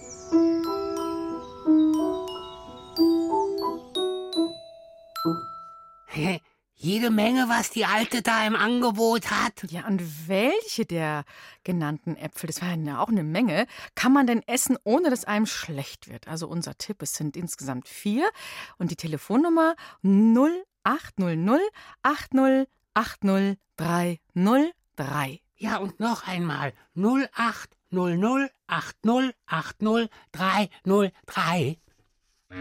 Speaker 6: Jede Menge, was die Alte da im Angebot hat.
Speaker 7: Ja, und welche der genannten Äpfel, das war ja auch eine Menge, kann man denn essen, ohne dass einem schlecht wird? Also unser Tipp, es sind insgesamt vier und die Telefonnummer 0800 8080303.
Speaker 6: Ja, und noch einmal 0800 8080303.
Speaker 7: Oh,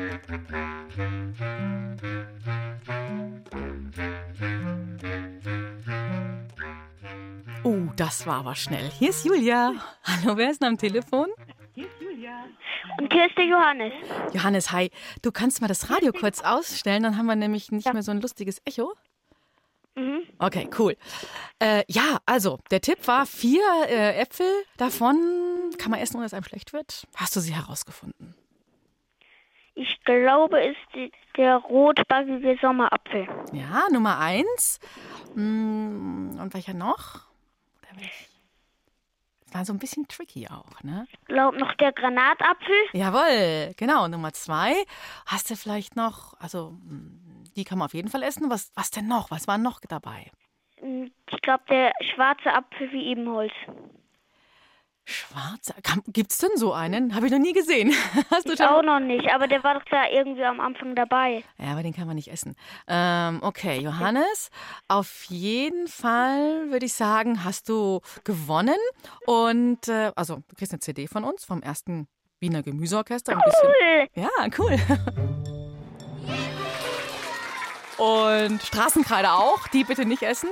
Speaker 7: das war aber schnell. Hier ist Julia. Hallo, wer ist denn am Telefon?
Speaker 4: Und hier ist der Johannes.
Speaker 7: Johannes, hi. Du kannst mal das Radio kurz ausstellen, dann haben wir nämlich nicht mehr so ein lustiges Echo.
Speaker 4: Mhm.
Speaker 7: Okay, cool. Äh, ja, also, der Tipp war vier äh, Äpfel. Davon kann man essen, ohne dass einem schlecht wird. Hast du sie herausgefunden?
Speaker 4: Ich glaube, es ist der rotbackige Sommerapfel.
Speaker 7: Ja, Nummer eins. Mm, Und welcher noch? Das war so ein bisschen tricky auch, ne?
Speaker 4: Ich glaube noch der Granatapfel.
Speaker 7: Jawohl, genau. Nummer zwei. Hast du vielleicht noch, also mm, die kann man auf jeden Fall essen. Was, was denn noch? Was war noch dabei?
Speaker 4: Ich glaube der schwarze Apfel wie Ebenholz.
Speaker 7: Schwarzer. Gibt es denn so einen? Habe ich noch nie gesehen.
Speaker 4: Hast du ich auch noch nicht, aber der war doch da irgendwie am Anfang dabei.
Speaker 7: Ja, aber den kann man nicht essen. Ähm, okay, Johannes, auf jeden Fall würde ich sagen, hast du gewonnen. Und äh, also, du kriegst eine CD von uns, vom ersten Wiener Gemüseorchester.
Speaker 4: Cool!
Speaker 7: Bisschen, ja, cool. Und Straßenkreide auch, die bitte nicht essen.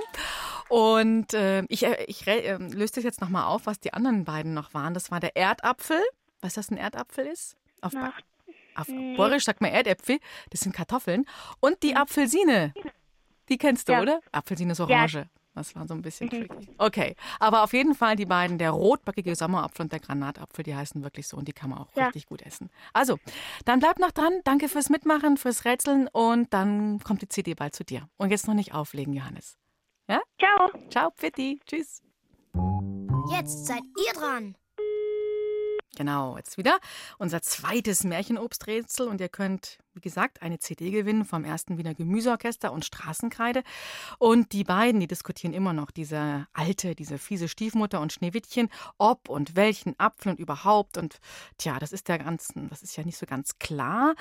Speaker 7: Und äh, ich, äh, ich äh, löse das jetzt nochmal auf, was die anderen beiden noch waren. Das war der Erdapfel. Weißt du, was ein Erdapfel ist? Auf, ba auf nee. Borisch sagt man Erdäpfel. Das sind Kartoffeln. Und die Apfelsine. Die kennst du, ja. oder? Apfelsine ist Orange. Ja. Das war so ein bisschen mhm. tricky. Okay, aber auf jeden Fall die beiden, der rotbackige Sommerapfel und der Granatapfel, die heißen wirklich so und die kann man auch ja. richtig gut essen. Also, dann bleib noch dran. Danke fürs Mitmachen, fürs Rätseln und dann kommt die CD bald zu dir. Und jetzt noch nicht auflegen, Johannes. Ja?
Speaker 4: Ciao.
Speaker 7: Ciao, Pitti. Tschüss.
Speaker 2: Jetzt seid ihr dran.
Speaker 7: Genau, jetzt wieder unser zweites Märchenobsträtsel und ihr könnt, wie gesagt, eine CD gewinnen vom ersten Wiener Gemüseorchester und Straßenkreide. Und die beiden, die diskutieren immer noch, diese alte, diese fiese Stiefmutter und Schneewittchen, ob und welchen Apfel und überhaupt. Und tja, das ist der ganzen, das ist ja nicht so ganz klar.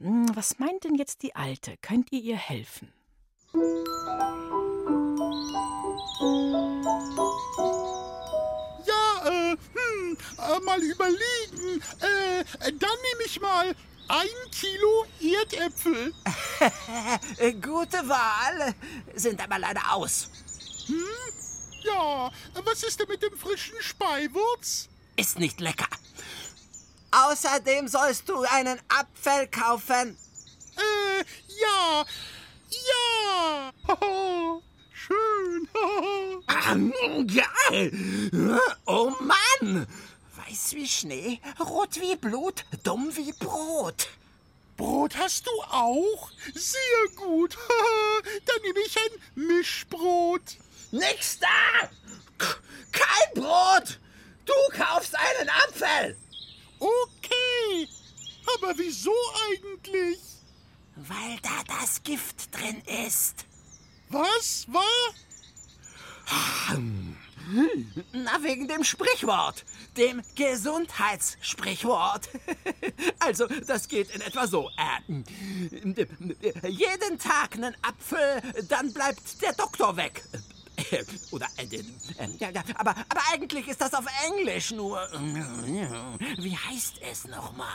Speaker 7: Hm, was meint denn jetzt die Alte? Könnt ihr ihr helfen?
Speaker 11: Äh, mal überlegen. Äh, dann nehme ich mal ein Kilo Erdäpfel.
Speaker 10: Gute Wahl, sind aber leider aus.
Speaker 11: Hm? Ja, was ist denn mit dem frischen Speiwurz?
Speaker 10: Ist nicht lecker. Außerdem sollst du einen Apfel kaufen.
Speaker 11: Äh, ja. Ja. Schön.
Speaker 10: Geil. Oh Mann. Weiß wie Schnee, rot wie Blut, dumm wie Brot.
Speaker 11: Brot hast du auch? Sehr gut. Dann nehme ich ein Mischbrot.
Speaker 10: Nix da! Kein Brot! Du kaufst einen Apfel!
Speaker 11: Okay. Aber wieso eigentlich?
Speaker 10: Weil da das Gift drin ist.
Speaker 11: Was war?
Speaker 10: Na, wegen dem Sprichwort. Dem Gesundheitssprichwort. Also, das geht in etwa so. Äh, jeden Tag einen Apfel, dann bleibt der Doktor weg. Oder, äh, äh, ja, ja, aber, aber eigentlich ist das auf Englisch nur. Wie heißt es nochmal?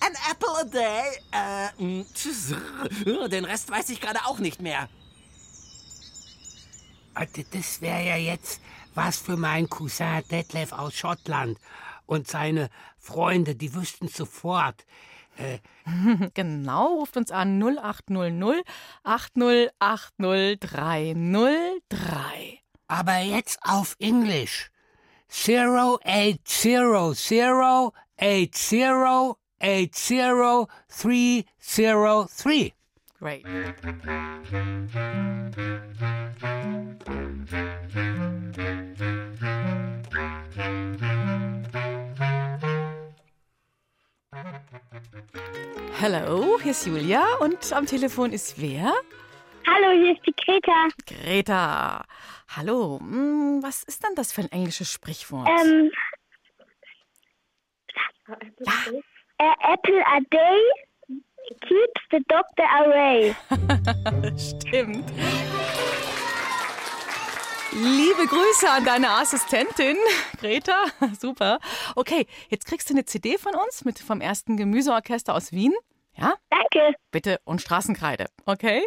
Speaker 10: An apple a day. Äh, den Rest weiß ich gerade auch nicht mehr.
Speaker 6: Das wäre ja jetzt was für meinen Cousin Detlef aus Schottland. Und seine Freunde, die wüssten sofort.
Speaker 7: Äh, genau, ruft uns an 0800 8080303.
Speaker 6: Aber jetzt auf Englisch. 0800 80 80303.
Speaker 7: Great. Hallo, hier ist Julia und am Telefon ist wer?
Speaker 4: Hallo, hier ist die Greta.
Speaker 7: Greta. Hallo, hm, was ist denn das für ein englisches Sprichwort?
Speaker 4: Ähm. Ja. A apple a day keeps the doctor away.
Speaker 7: Stimmt. Liebe Grüße an deine Assistentin, Greta. Super. Okay, jetzt kriegst du eine CD von uns mit vom ersten Gemüseorchester aus Wien. Ja?
Speaker 4: Danke.
Speaker 7: Bitte und Straßenkreide. Okay?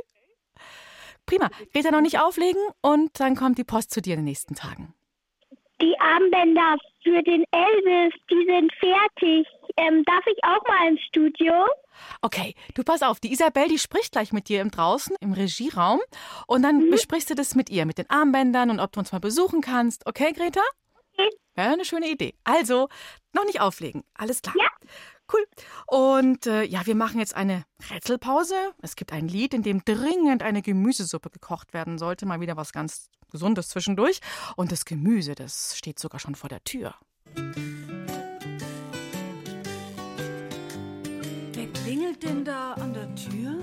Speaker 7: Prima. Greta noch nicht auflegen und dann kommt die Post zu dir in den nächsten Tagen.
Speaker 4: Die Armbänder für den Elvis, die sind fertig. Ähm, darf ich auch mal ins Studio?
Speaker 7: Okay, du pass auf, die Isabel, die spricht gleich mit dir im draußen, im Regieraum. Und dann mhm. besprichst du das mit ihr, mit den Armbändern und ob du uns mal besuchen kannst. Okay, Greta?
Speaker 4: Okay.
Speaker 7: Ja, eine schöne Idee. Also, noch nicht auflegen. Alles klar.
Speaker 4: Ja.
Speaker 7: Cool. Und äh, ja, wir machen jetzt eine Rätselpause. Es gibt ein Lied, in dem dringend eine Gemüsesuppe gekocht werden sollte. Mal wieder was ganz Gesundes zwischendurch. Und das Gemüse, das steht sogar schon vor der Tür.
Speaker 12: Wer klingelt denn da an der Tür?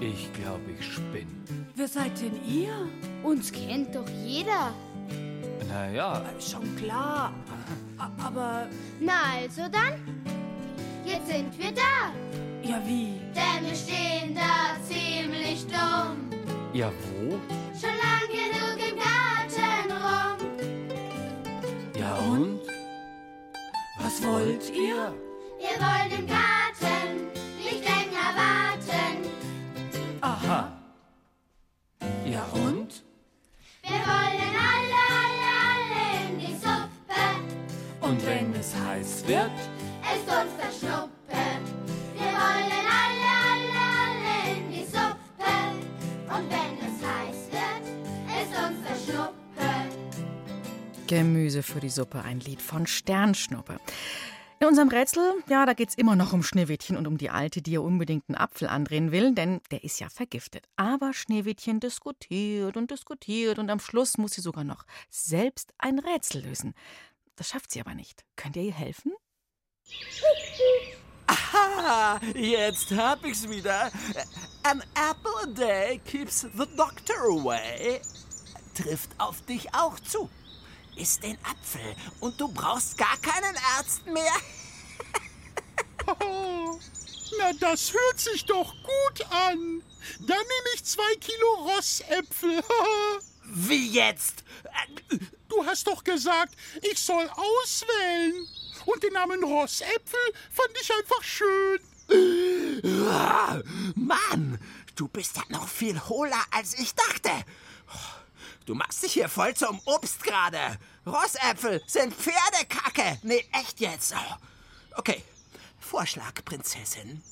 Speaker 13: Ich glaube, ich spinne.
Speaker 12: Wer seid denn ihr?
Speaker 2: Uns kennt doch jeder.
Speaker 10: Ja, ja.
Speaker 12: Schon klar. Aber.
Speaker 4: Na also dann. Jetzt sind wir da.
Speaker 12: Ja, wie?
Speaker 4: Denn wir stehen da ziemlich dumm.
Speaker 10: Ja, wo?
Speaker 4: Schon lang genug im Garten rum.
Speaker 10: Ja, und?
Speaker 12: Was wollt ihr?
Speaker 4: Wir wollen im Garten nicht länger warten.
Speaker 10: Aha. Ja, und?
Speaker 4: Wir wollen alle, alle, alle in die Suppe.
Speaker 10: Und wenn es heiß wird?
Speaker 4: Ist uns der
Speaker 7: Gemüse für die Suppe, ein Lied von Sternschnuppe. In unserem Rätsel, ja, da geht's immer noch um Schneewittchen und um die Alte, die ihr unbedingt einen Apfel andrehen will, denn der ist ja vergiftet. Aber Schneewittchen diskutiert und diskutiert und am Schluss muss sie sogar noch selbst ein Rätsel lösen. Das schafft sie aber nicht. Könnt ihr ihr helfen?
Speaker 10: Aha, jetzt hab ich's wieder. An apple a day keeps the doctor away. Trifft auf dich auch zu. Iss den Apfel und du brauchst gar keinen Arzt mehr.
Speaker 11: Oh, na, das hört sich doch gut an. Dann nehme ich zwei Kilo Rossäpfel.
Speaker 10: Wie jetzt?
Speaker 11: Du hast doch gesagt, ich soll auswählen. Und den Namen Rossäpfel fand ich einfach schön.
Speaker 10: Mann, du bist ja noch viel hohler, als ich dachte. Du machst dich hier voll zum Obst gerade. Rossäpfel sind Pferdekacke. Nee, echt jetzt. Okay, Vorschlag, Prinzessin.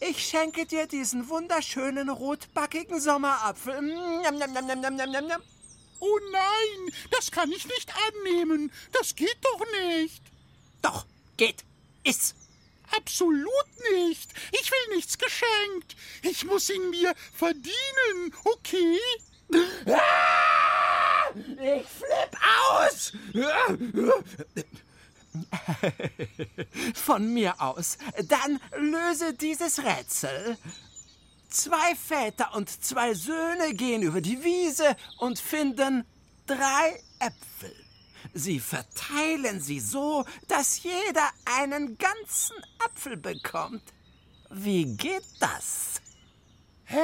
Speaker 10: Ich schenke dir diesen wunderschönen rotbackigen Sommerapfel. Njam, njam, njam, njam, njam, njam, njam.
Speaker 11: Oh nein, das kann ich nicht annehmen. Das geht doch nicht.
Speaker 10: Doch, geht. Iss.
Speaker 11: Absolut nicht. Ich will nichts geschenkt. Ich muss ihn mir verdienen, okay?
Speaker 10: Ah! Ich flipp Von mir aus. Dann löse dieses Rätsel. Zwei Väter und zwei Söhne gehen über die Wiese und finden drei Äpfel. Sie verteilen sie so, dass jeder einen ganzen Apfel bekommt. Wie geht das?
Speaker 11: Hä?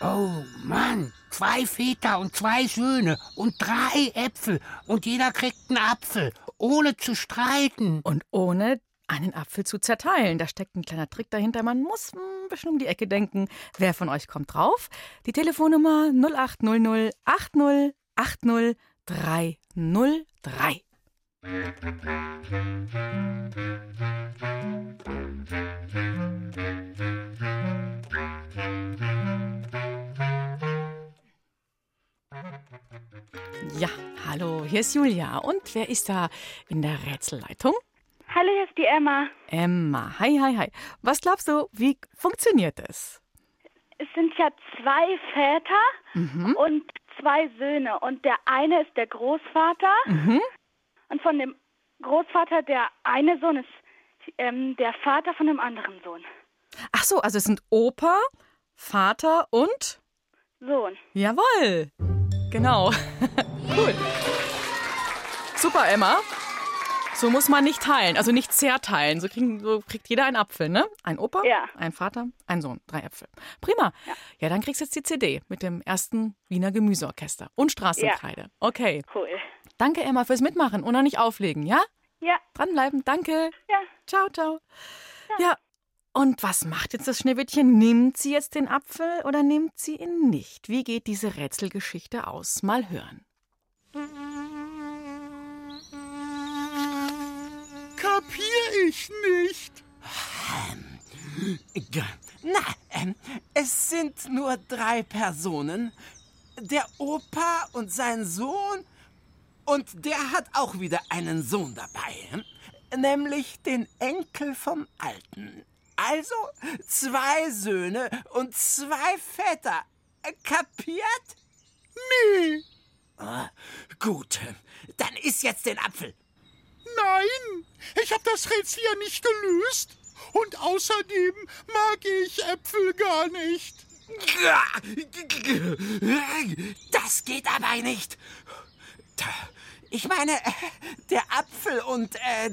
Speaker 6: Oh Mann, zwei Väter und zwei Söhne und drei Äpfel und jeder kriegt einen Apfel, ohne zu streiten.
Speaker 7: Und ohne einen Apfel zu zerteilen. Da steckt ein kleiner Trick dahinter. Man muss ein bisschen um die Ecke denken. Wer von euch kommt drauf? Die Telefonnummer 0800 80 80 303. Ja, hallo, hier ist Julia. Und wer ist da in der Rätselleitung?
Speaker 13: Hallo, hier ist die Emma.
Speaker 7: Emma. Hi, hi, hi. Was glaubst du, wie funktioniert es?
Speaker 13: Es sind ja zwei Väter
Speaker 7: Mhm.
Speaker 13: und zwei Söhne. Und der eine ist der Großvater.
Speaker 7: Mhm.
Speaker 13: Und von dem Großvater, der eine Sohn ist ähm, der Vater von dem anderen Sohn.
Speaker 7: Ach so, also es sind Opa, Vater und
Speaker 13: Sohn.
Speaker 7: Jawohl. Genau. cool. Super, Emma. So muss man nicht teilen, also nicht zerteilen. So, kriegen, so kriegt jeder einen Apfel, ne? Ein Opa,
Speaker 13: Ja.
Speaker 7: ein Vater, ein Sohn, drei Äpfel. Prima. Ja. dann kriegst du jetzt die CD mit dem ersten Wiener Gemüseorchester und Straßenkreide. Okay.
Speaker 13: Cool.
Speaker 7: Danke, Emma, fürs Mitmachen und noch nicht auflegen, ja?
Speaker 13: Ja.
Speaker 7: Dranbleiben, danke.
Speaker 13: Ja.
Speaker 7: Ciao, ciao. Ja. Und was macht jetzt das Schneewittchen? Nimmt sie jetzt den Apfel oder nimmt sie ihn nicht? Wie geht diese Rätselgeschichte aus? Mal hören.
Speaker 11: Kapier ich nicht.
Speaker 10: G- Na, ähm, es sind nur drei Personen. Der Opa und sein Sohn. Und der hat auch wieder einen Sohn dabei. Nämlich den Enkel vom Alten. Also zwei Söhne und zwei Väter. Kapiert?
Speaker 11: Nee.
Speaker 10: Ah, gut, dann isst jetzt den Apfel.
Speaker 11: Nein, ich habe das Rätsel ja nicht gelöst. Und außerdem mag ich Äpfel gar nicht.
Speaker 10: Das geht aber nicht. Ich meine, der Apfel und... Äh,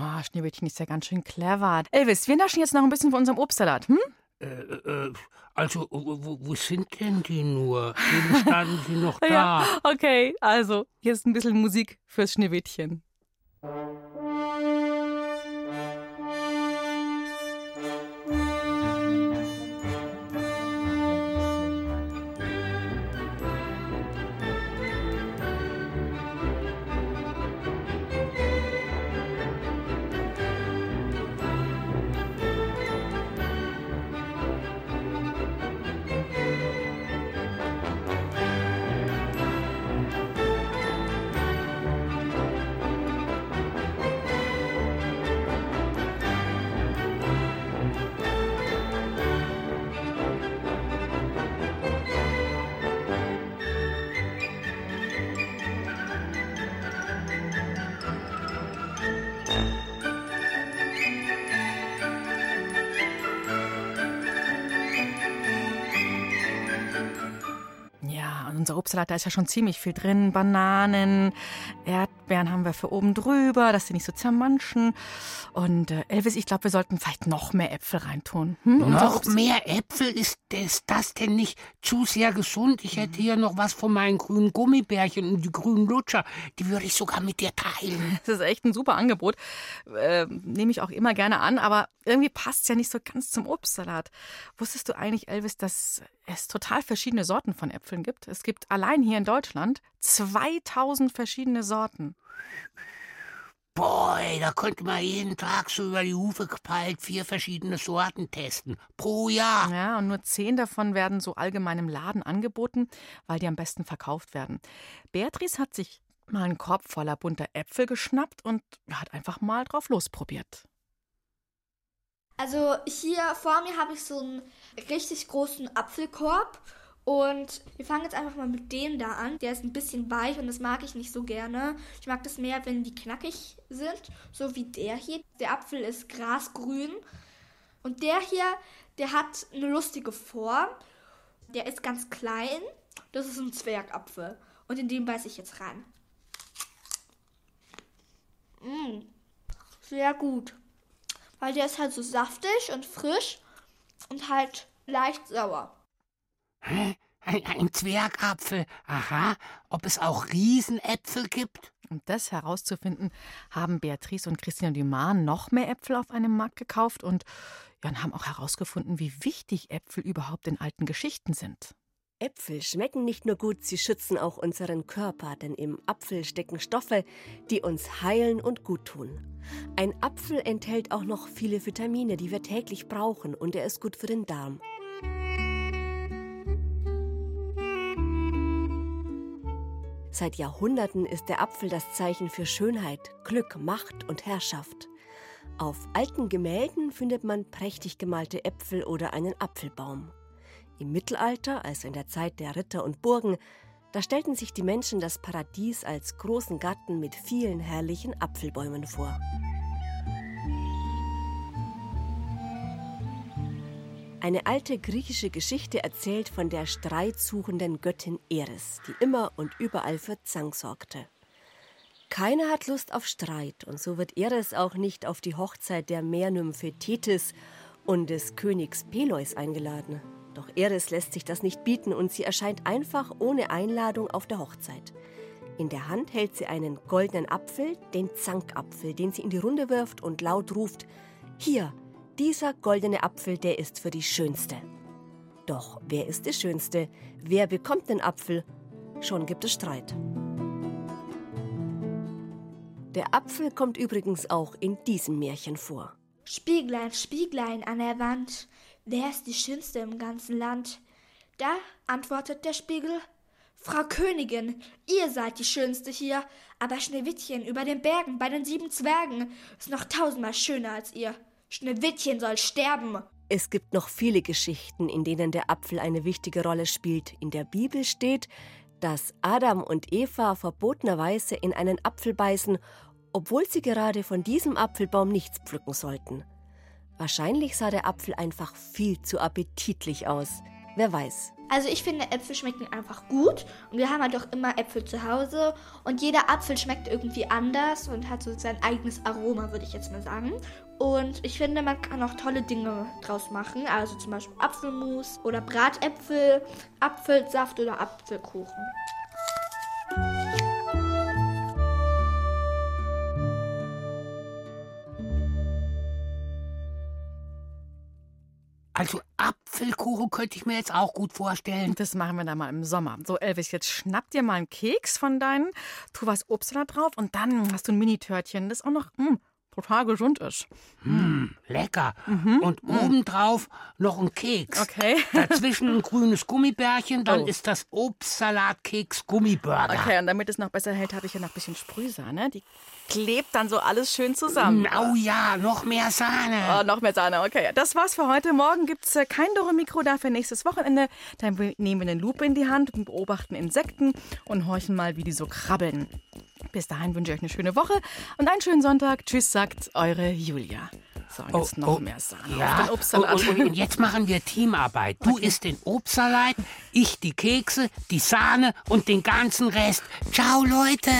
Speaker 7: Oh, Schneewittchen ist ja ganz schön clever. Elvis, wir naschen jetzt noch ein bisschen von unserem Obstsalat, hm?
Speaker 6: Äh, äh, also, wo, wo, sind denn die nur? Eben standen sie noch da.
Speaker 7: Ja, okay, also, hier ist ein bisschen Musik fürs Schneewittchen. Obstsalat, da ist ja schon ziemlich viel drin. Bananen, Erdbeeren haben wir für oben drüber, dass sie nicht so zermanschen. Und äh, Elvis, ich glaube, wir sollten vielleicht noch mehr Äpfel reintun.
Speaker 6: Hm? Noch mehr Äpfel? Ist, ist das denn nicht zu sehr gesund? Ich hätte hier noch was von meinen grünen Gummibärchen und die grünen Lutscher. Die würde ich sogar mit dir teilen.
Speaker 7: Das ist echt ein super Angebot. Äh, Nehme ich auch immer gerne an, aber irgendwie passt es ja nicht so ganz zum Obstsalat. Wusstest du eigentlich, Elvis, dass es total verschiedene Sorten von Äpfeln gibt? Es gibt allein hier in Deutschland 2000 verschiedene Sorten.
Speaker 6: Boy, da könnte man jeden Tag so über die Hufe gepeilt vier verschiedene Sorten testen. Pro Jahr.
Speaker 7: Ja, und nur zehn davon werden so allgemein im Laden angeboten, weil die am besten verkauft werden. Beatrice hat sich mal einen Korb voller bunter Äpfel geschnappt und hat einfach mal drauf losprobiert.
Speaker 1: Also hier vor mir habe ich so einen richtig großen Apfelkorb und wir fangen jetzt einfach mal mit dem da an. Der ist ein bisschen weich und das mag ich nicht so gerne. Ich mag das mehr, wenn die knackig sind, so wie der hier. Der Apfel ist grasgrün. Und der hier, der hat eine lustige Form. Der ist ganz klein. Das ist ein Zwergapfel. Und in den beiße ich jetzt rein. Mmh, sehr gut. Weil der ist halt so saftig und frisch und halt leicht sauer.
Speaker 6: Hä? Ein, ein Zwergapfel. Aha. Ob es auch Riesenäpfel gibt?
Speaker 7: Um das herauszufinden, haben Beatrice und Christian Dumas noch mehr Äpfel auf einem Markt gekauft und ja, haben auch herausgefunden, wie wichtig Äpfel überhaupt in alten Geschichten sind.
Speaker 8: Äpfel schmecken nicht nur gut, sie schützen auch unseren Körper, denn im Apfel stecken Stoffe, die uns heilen und gut tun. Ein Apfel enthält auch noch viele Vitamine, die wir täglich brauchen, und er ist gut für den Darm. Seit Jahrhunderten ist der Apfel das Zeichen für Schönheit, Glück, Macht und Herrschaft. Auf alten Gemälden findet man prächtig gemalte Äpfel oder einen Apfelbaum. Im Mittelalter, also in der Zeit der Ritter und Burgen, da stellten sich die Menschen das Paradies als großen Garten mit vielen herrlichen Apfelbäumen vor. Eine alte griechische Geschichte erzählt von der streitsuchenden Göttin Eris, die immer und überall für Zank sorgte. Keiner hat Lust auf Streit, und so wird Eris auch nicht auf die Hochzeit der Meernymphe Thetis und des Königs Peleus eingeladen. Doch Eris lässt sich das nicht bieten und sie erscheint einfach ohne Einladung auf der Hochzeit. In der Hand hält sie einen goldenen Apfel, den Zankapfel, den sie in die Runde wirft und laut ruft: Hier, dieser goldene Apfel, der ist für die Schönste. Doch wer ist die Schönste? Wer bekommt den Apfel? Schon gibt es Streit. Der Apfel kommt übrigens auch in diesem Märchen vor.
Speaker 1: Spieglein, Spieglein an der Wand, wer ist die Schönste im ganzen Land? Da antwortet der Spiegel, Frau Königin, ihr seid die Schönste hier, aber Schneewittchen über den Bergen bei den sieben Zwergen ist noch tausendmal schöner als ihr. Schneewittchen soll sterben.
Speaker 8: Es gibt noch viele Geschichten, in denen der Apfel eine wichtige Rolle spielt. In der Bibel steht, dass Adam und Eva verbotenerweise in einen Apfel beißen, obwohl sie gerade von diesem Apfelbaum nichts pflücken sollten. Wahrscheinlich sah der Apfel einfach viel zu appetitlich aus. Wer weiß.
Speaker 1: Also ich finde, Äpfel schmecken einfach gut. Und wir haben halt auch immer Äpfel zu Hause. Und jeder Apfel schmeckt irgendwie anders und hat so sein eigenes Aroma, würde ich jetzt mal sagen. Und ich finde, man kann auch tolle Dinge draus machen. Also zum Beispiel Apfelmus oder Bratäpfel, Apfelsaft oder Apfelkuchen.
Speaker 6: Apfelkuchen könnte ich mir jetzt auch gut vorstellen.
Speaker 7: Das machen wir dann mal im Sommer. So, Elvis, jetzt schnapp dir mal einen Keks von deinen, tu was Obst da drauf und dann hast du ein Mini-Törtchen, das auch noch mh, total gesund ist.
Speaker 6: Mm, lecker. Und obendrauf noch ein Keks.
Speaker 7: Okay.
Speaker 6: Dazwischen ein grünes Gummibärchen, dann
Speaker 7: Oh.
Speaker 6: ist das Obstsalatkeks Gummiburger.
Speaker 7: Okay, und damit es noch besser hält, habe ich hier noch ein bisschen Sprühsahne. Die klebt dann so alles schön zusammen.
Speaker 6: Oh ja, noch mehr Sahne.
Speaker 7: Oh, noch mehr Sahne, okay. Das war's für heute. Morgen gibt's äh, kein Doro-Mikro dafür nächstes Wochenende. Dann nehmen wir eine Lupe in die Hand und beobachten Insekten und horchen mal, wie die so krabbeln. Bis dahin wünsche ich euch eine schöne Woche und einen schönen Sonntag. Tschüss, sagt eure Julia. So, und jetzt noch mehr Sahne auf
Speaker 6: Ja,
Speaker 7: den Obstsalat.
Speaker 6: Und, und, und jetzt machen wir Teamarbeit. Du isst den Obstsalat, ich die Kekse, die Sahne und den ganzen Rest. Ciao, Leute.